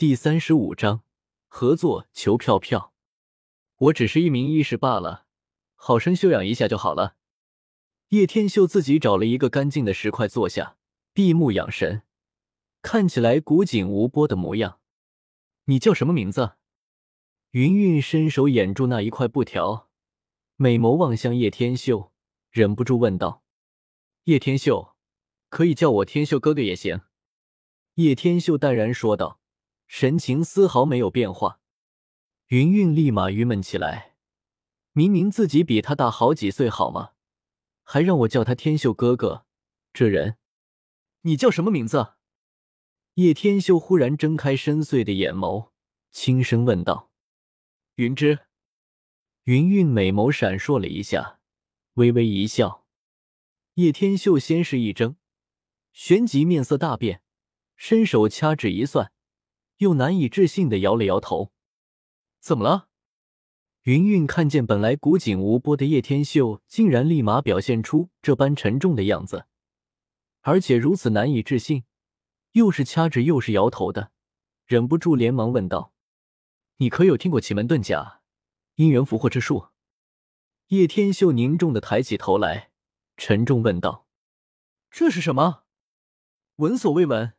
第三十五章合作求票票。我只是一名医师罢了，好生休养一下就好了。叶天秀自己找了一个干净的石块坐下，闭目养神，看起来古井无波的模样。你叫什么名字？云云伸手掩住那一块布条，美眸望向叶天秀，忍不住问道：“叶天秀，可以叫我天秀哥哥也行。”叶天秀淡然说道，神情丝毫没有变化。云云立马郁闷起来，明明自己比他大好几岁，好吗？还让我叫他天秀哥哥，这人，你叫什么名字？叶天秀忽然睁开深邃的眼眸，轻声问道：“云芝。”云云美眸闪烁了一下，微微一笑。叶天秀先是一怔，旋即面色大变，伸手掐指一算，又难以置信的摇了摇头。怎么了？云云看见本来古井无波的叶天秀，竟然立马表现出这般沉重的样子，而且如此难以置信，又是掐指又是摇头的，忍不住连忙问道：“你可有听过奇门遁甲、姻缘符祸之术？”叶天秀凝重的抬起头来，沉重问道：“这是什么？闻所未闻。”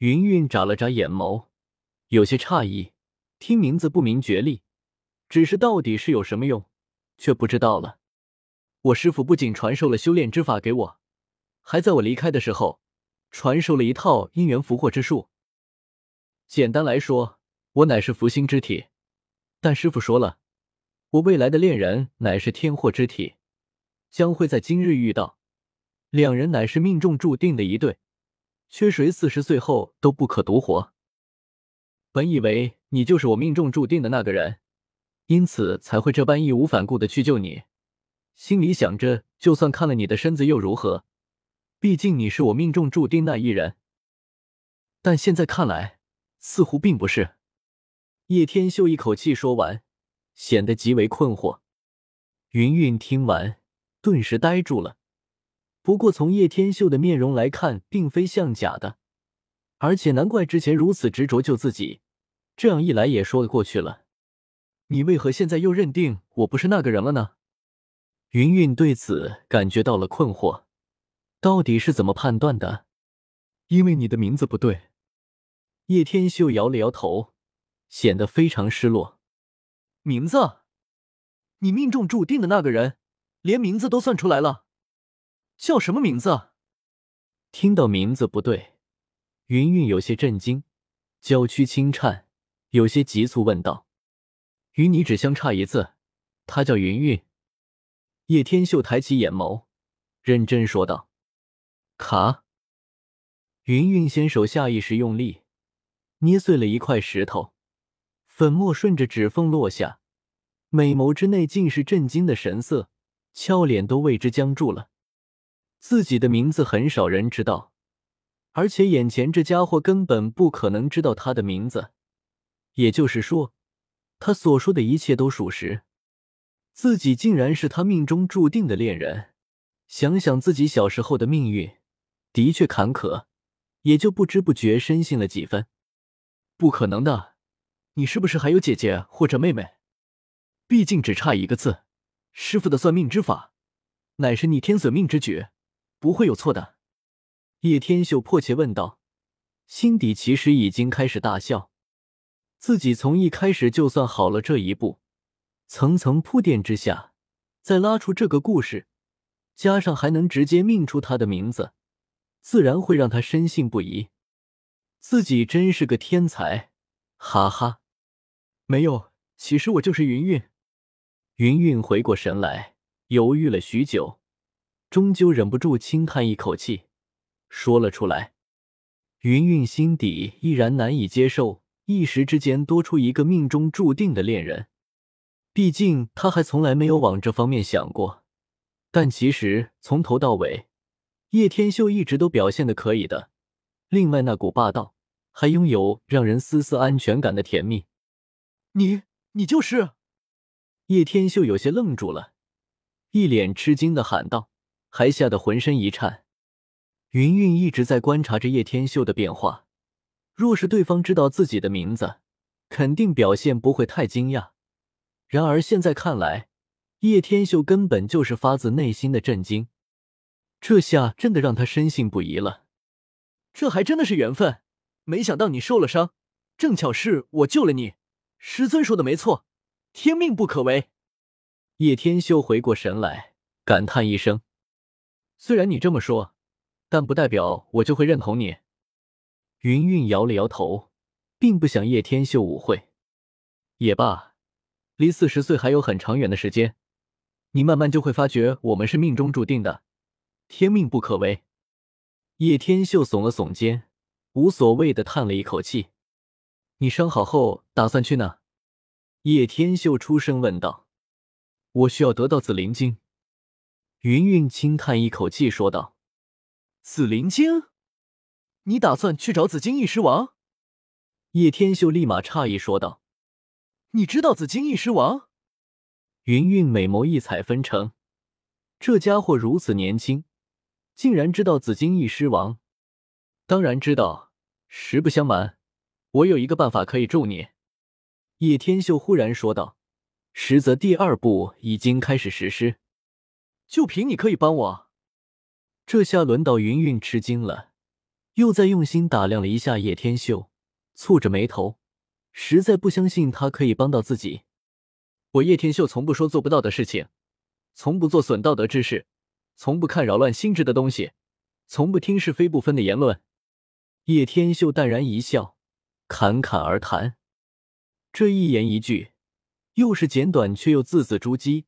云云眨了眨眼眸，有些诧异。听名字不明觉厉，只是到底是有什么用，却不知道了。我师傅不仅传授了修炼之法给我，还在我离开的时候传授了一套姻缘福祸之术。简单来说，我乃是福星之体，但师傅说了，我未来的恋人乃是天祸之体，将会在今日遇到，两人乃是命中注定的一对，缺谁四十岁后都不可独活。本以为你就是我命中注定的那个人，因此才会这般义无反顾的去救你。心里想着，就算看了你的身子又如何？毕竟你是我命中注定那一人。但现在看来，似乎并不是。叶天秀一口气说完，显得极为困惑。云云听完，顿时呆住了。不过从叶天秀的面容来看，并非像假的。而且难怪之前如此执着救自己，这样一来也说得过去了。你为何现在又认定我不是那个人了呢？云云对此感觉到了困惑，到底是怎么判断的？因为你的名字不对。叶天秀摇了摇头，显得非常失落。名字？你命中注定的那个人，连名字都算出来了，叫什么名字？听到名字不对。云云有些震惊，娇躯轻颤，有些急促问道：“与你只相差一字，她叫云云。”叶天秀抬起眼眸，认真说道：“卡。”云云先手下意识用力，捏碎了一块石头，粉末顺着指缝落下，美眸之内尽是震惊的神色，俏脸都为之僵住了。自己的名字很少人知道。而且眼前这家伙根本不可能知道他的名字，也就是说，他所说的一切都属实。自己竟然是他命中注定的恋人，想想自己小时候的命运，的确坎坷，也就不知不觉深信了几分。不可能的，你是不是还有姐姐或者妹妹？毕竟只差一个字，师傅的算命之法，乃是逆天损命之举，不会有错的。叶天秀迫切问道，心底其实已经开始大笑。自己从一开始就算好了这一步，层层铺垫之下，再拉出这个故事，加上还能直接命出他的名字，自然会让他深信不疑。自己真是个天才，哈哈！没有，其实我就是云云。云云回过神来，犹豫了许久，终究忍不住轻叹一口气。说了出来，云云心底依然难以接受，一时之间多出一个命中注定的恋人。毕竟他还从来没有往这方面想过。但其实从头到尾，叶天秀一直都表现的可以的。另外那股霸道，还拥有让人丝丝安全感的甜蜜。你，你就是？叶天秀有些愣住了，一脸吃惊的喊道，还吓得浑身一颤。云云一直在观察着叶天秀的变化，若是对方知道自己的名字，肯定表现不会太惊讶。然而现在看来，叶天秀根本就是发自内心的震惊，这下真的让他深信不疑了。这还真的是缘分，没想到你受了伤，正巧是我救了你。师尊说的没错，天命不可违。叶天秀回过神来，感叹一声：“虽然你这么说，但不代表我就会认同你。”云云摇了摇头，并不想叶天秀误会。也罢，离四十岁还有很长远的时间，你慢慢就会发觉我们是命中注定的，天命不可违。叶天秀耸了耸肩，无所谓的叹了一口气：“你伤好后打算去哪？”叶天秀出声问道：“我需要得到紫灵晶。”云云轻叹一口气说道：“紫灵晶。”你打算去找紫金翼狮王？叶天秀立马诧异说道：“你知道紫金翼狮王？”云云美眸异彩纷呈，这家伙如此年轻，竟然知道紫金翼狮王？当然知道。实不相瞒，我有一个办法可以助你。”叶天秀忽然说道，“实则第二步已经开始实施，就凭你可以帮我？”这下轮到云云吃惊了。又在用心打量了一下叶天秀，蹙着眉头，实在不相信他可以帮到自己。我叶天秀从不说做不到的事情，从不做损道德之事，从不看扰乱心智的东西，从不听是非不分的言论。叶天秀淡然一笑，侃侃而谈，这一言一句，又是简短却又字字珠玑，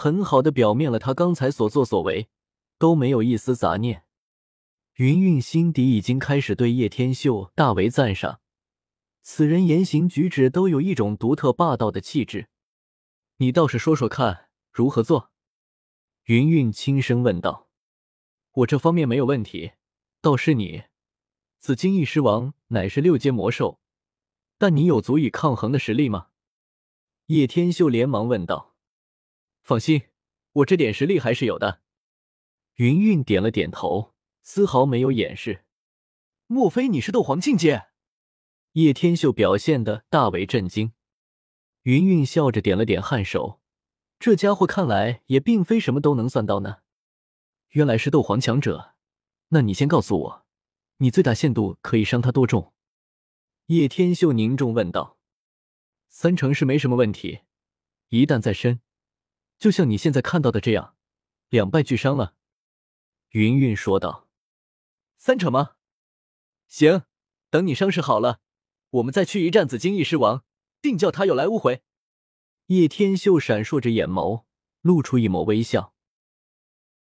很好的表面了他刚才所作所为都没有一丝杂念。云云心底已经开始对叶天秀大为赞赏，此人言行举止都有一种独特霸道的气质。你倒是说说看，如何做？云云轻声问道。我这方面没有问题，倒是你，紫金翼狮王乃是六阶魔兽，但你有足以抗衡的实力吗？叶天秀连忙问道。放心，我这点实力还是有的。云云点了点头。丝毫没有掩饰。莫非你是斗皇境界？叶天秀表现的大为震惊。云云笑着点了点颔首，这家伙看来也并非什么都能算到呢。原来是斗皇强者，那你先告诉我，你最大限度可以伤他多重？叶天秀凝重问道。三成是没什么问题，一旦在身，就像你现在看到的这样，两败俱伤了。云云说道。三成吗？行，等你伤势好了，我们再去一战紫金翼狮王，定叫他有来无回。叶天秀闪烁着眼眸，露出一抹微笑。